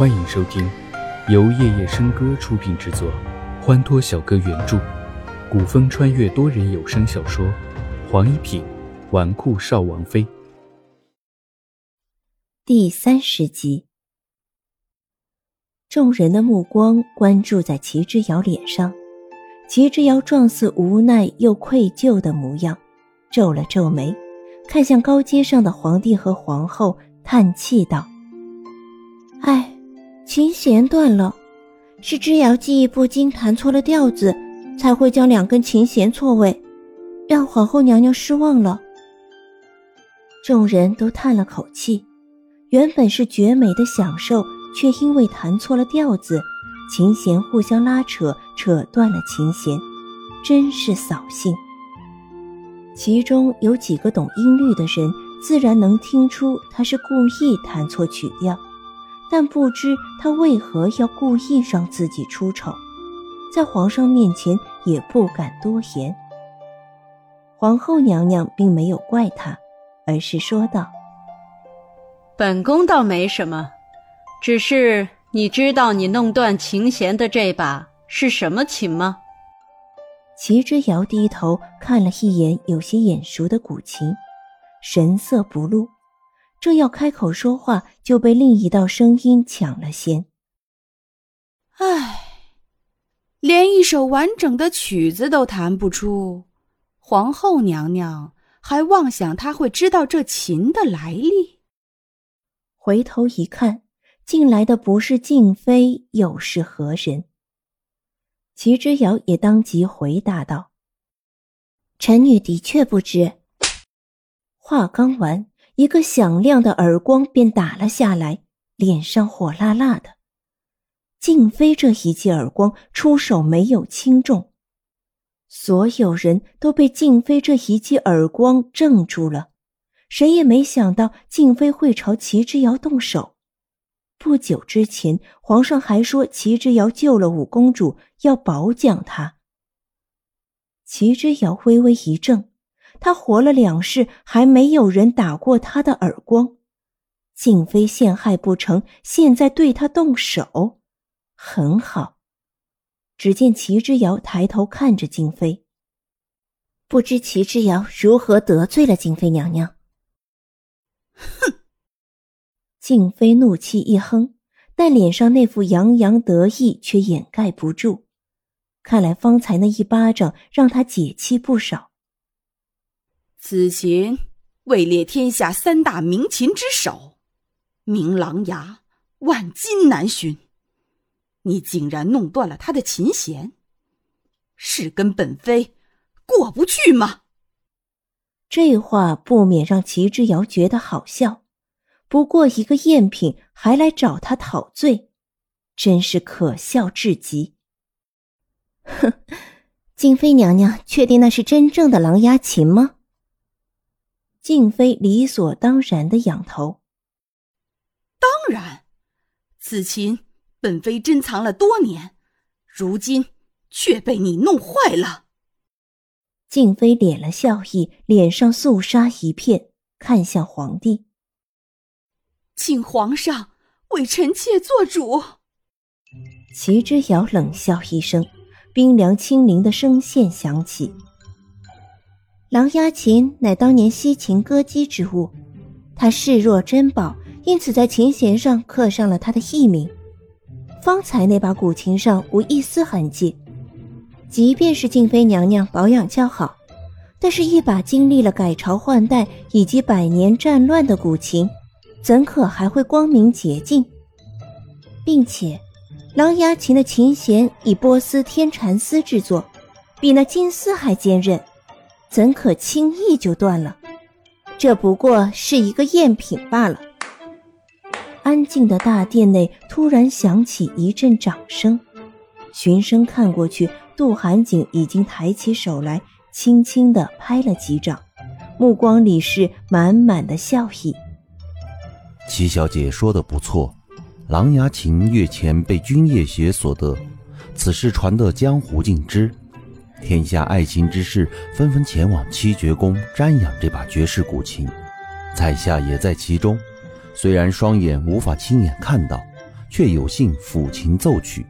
欢迎收听由夜夜笙歌出品制作，欢脱小哥原著，古风穿越多人有声小说《黄一品纨绔少王妃》第三十集。众人的目光关注在齐之遥脸上，齐之遥状似无奈又愧疚的模样，皱了皱眉，看向高阶上的皇帝和皇后，叹气道：“唉。”琴弦断了，是之遥记忆不精，弹错了调子，才会将两根琴弦错位，让皇后娘娘失望了。众人都叹了口气，原本是绝美的享受，却因为弹错了调子，琴弦互相拉扯，扯断了琴弦，真是扫兴。其中有几个懂音律的人，自然能听出他是故意弹错曲调。但不知他为何要故意让自己出丑，在皇上面前也不敢多言。皇后娘娘并没有怪他，而是说道：“本宫倒没什么，只是你知道你弄断琴弦的这把是什么琴吗？”齐之遥低头看了一眼有些眼熟的古琴，神色不露。正要开口说话，就被另一道声音抢了先。唉，连一首完整的曲子都弹不出，皇后娘娘还妄想她会知道这琴的来历？回头一看，进来的不是静妃，又是何人？齐之遥也当即回答道：“臣女的确不知。”话刚完。一个响亮的耳光便打了下来，脸上火辣辣的。静妃这一记耳光出手没有轻重，所有人都被静妃这一记耳光怔住了，谁也没想到静妃会朝齐之遥动手。不久之前，皇上还说齐之遥救了五公主，要褒奖他。齐之遥微微一怔。他活了两世，还没有人打过他的耳光。静妃陷害不成，现在对他动手，很好。只见齐之遥抬头看着静妃，不知齐之遥如何得罪了静妃娘娘。哼！静妃怒气一哼，但脸上那副洋洋得意却掩盖不住。看来方才那一巴掌让他解气不少。此琴位列天下三大名琴之首，名琅琊，万金难寻。你竟然弄断了他的琴弦，是跟本妃过不去吗？这话不免让齐之遥觉得好笑。不过一个赝品还来找他讨罪，真是可笑至极。哼，静妃娘娘确定那是真正的琅琊琴吗？静妃理所当然的仰头。当然，此琴本妃珍藏了多年，如今却被你弄坏了。静妃敛了笑意，脸上肃杀一片，看向皇帝，请皇上为臣妾做主。齐之遥冷笑一声，冰凉清灵的声线响起。狼牙琴乃当年西秦歌姬之物，他视若珍宝，因此在琴弦上刻上了他的艺名。方才那把古琴上无一丝痕迹，即便是静妃娘娘保养较好，但是一把经历了改朝换代以及百年战乱的古琴，怎可还会光明洁净？并且，狼牙琴的琴弦以波斯天蚕丝制作，比那金丝还坚韧。怎可轻易就断了？这不过是一个赝品罢了。安静的大殿内突然响起一阵掌声，循声看过去，杜寒景已经抬起手来，轻轻地拍了几掌，目光里是满满的笑意。齐小姐说的不错，狼牙琴月前被君夜雪所得，此事传得江湖尽知。天下爱琴之士纷纷前往七绝宫瞻仰这把绝世古琴，在下也在其中。虽然双眼无法亲眼看到，却有幸抚琴奏曲，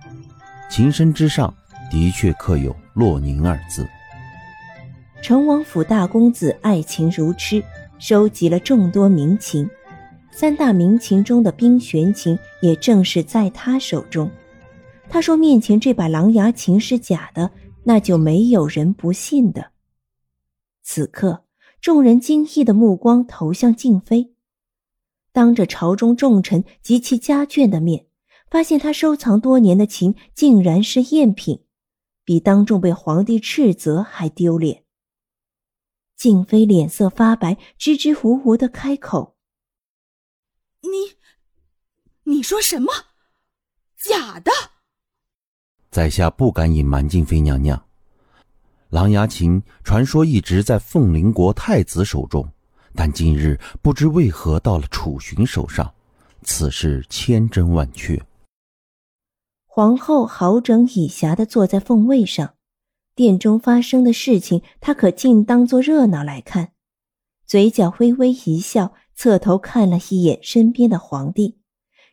琴身之上的确刻有“洛宁”二字。成王府大公子爱琴如痴，收集了众多名琴，三大名琴中的冰玄琴也正是在他手中。他说：“面前这把狼牙琴是假的，那就没有人不信的。”此刻，众人惊异的目光投向静妃，当着朝中重臣及其家眷的面，发现他收藏多年的琴竟然是赝品，比当众被皇帝斥责还丢脸。静妃脸色发白，支支吾吾的开口：“你，你说什么？假的？”在下不敢隐瞒静妃娘娘，狼牙琴传说一直在凤麟国太子手中，但近日不知为何到了楚寻手上，此事千真万确。皇后好整以暇的坐在凤位上。殿中发生的事情，她可尽当做热闹来看，嘴角微微一笑，侧头看了一眼身边的皇帝。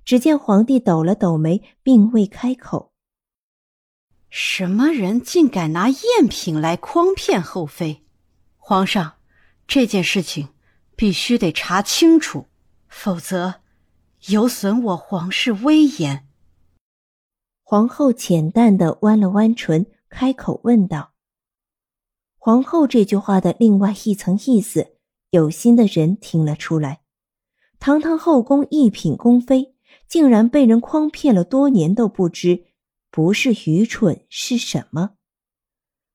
只见皇帝抖了抖眉，并未开口。什么人竟敢拿赝品来诓骗后妃？皇上，这件事情必须得查清楚，否则有损我皇室威严。皇后浅淡的弯了弯唇。开口问道：“皇后这句话的另外一层意思，有心的人听了出来。堂堂后宫一品宫妃，竟然被人诓骗了多年都不知，不是愚蠢是什么？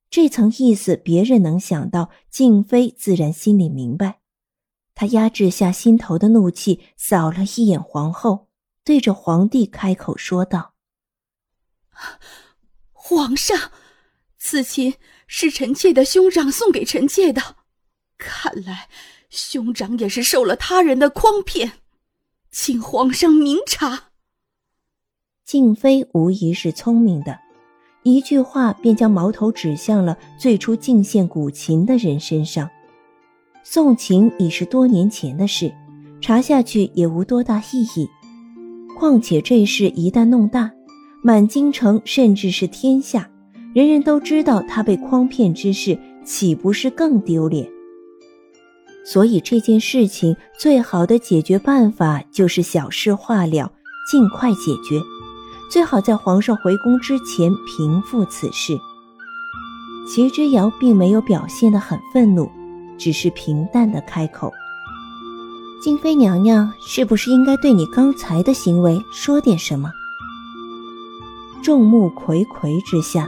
这层意思别人能想到，静妃自然心里明白。她压制下心头的怒气，扫了一眼皇后，对着皇帝开口说道：‘皇上。’”此琴是臣妾的兄长送给臣妾的，看来兄长也是受了他人的诓骗，请皇上明察。静妃无疑是聪明的，一句话便将矛头指向了最初进献古琴的人身上。送琴已是多年前的事，查下去也无多大意义。况且这事一旦弄大，满京城甚至是天下。人人都知道他被诓骗之事，岂不是更丢脸？所以这件事情最好的解决办法就是小事化了，尽快解决，最好在皇上回宫之前平复此事。齐之遥并没有表现得很愤怒，只是平淡的开口：“静妃娘娘是不是应该对你刚才的行为说点什么？”众目睽睽之下。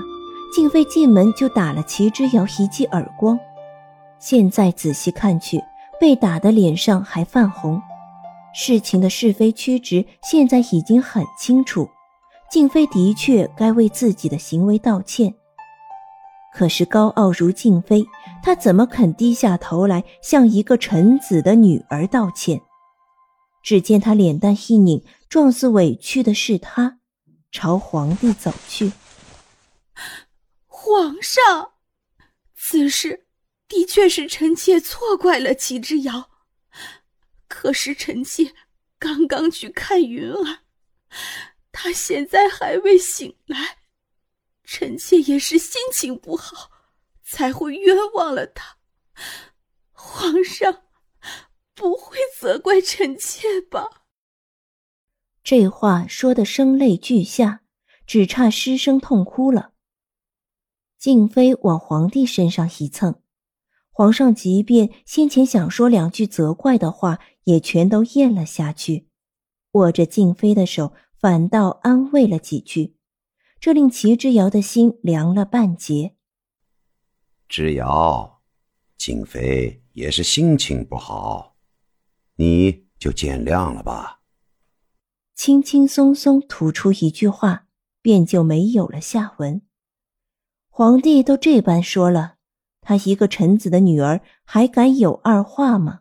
静妃进门就打了齐之遥一记耳光，现在仔细看去，被打的脸上还泛红。事情的是非曲直现在已经很清楚，静妃的确该为自己的行为道歉。可是高傲如静妃，她怎么肯低下头来向一个臣子的女儿道歉？只见她脸蛋一拧，状似委屈的是她，朝皇帝走去。皇上，此事的确是臣妾错怪了齐之遥。可是臣妾刚刚去看云儿，他现在还未醒来，臣妾也是心情不好，才会冤枉了他。皇上不会责怪臣妾吧？这话说的声泪俱下，只差失声痛哭了。静妃往皇帝身上一蹭，皇上即便先前想说两句责怪的话，也全都咽了下去，握着静妃的手，反倒安慰了几句，这令齐之遥的心凉了半截。之遥，静妃也是心情不好，你就见谅了吧。轻轻松松吐出一句话，便就没有了下文。皇帝都这般说了，他一个臣子的女儿还敢有二话吗？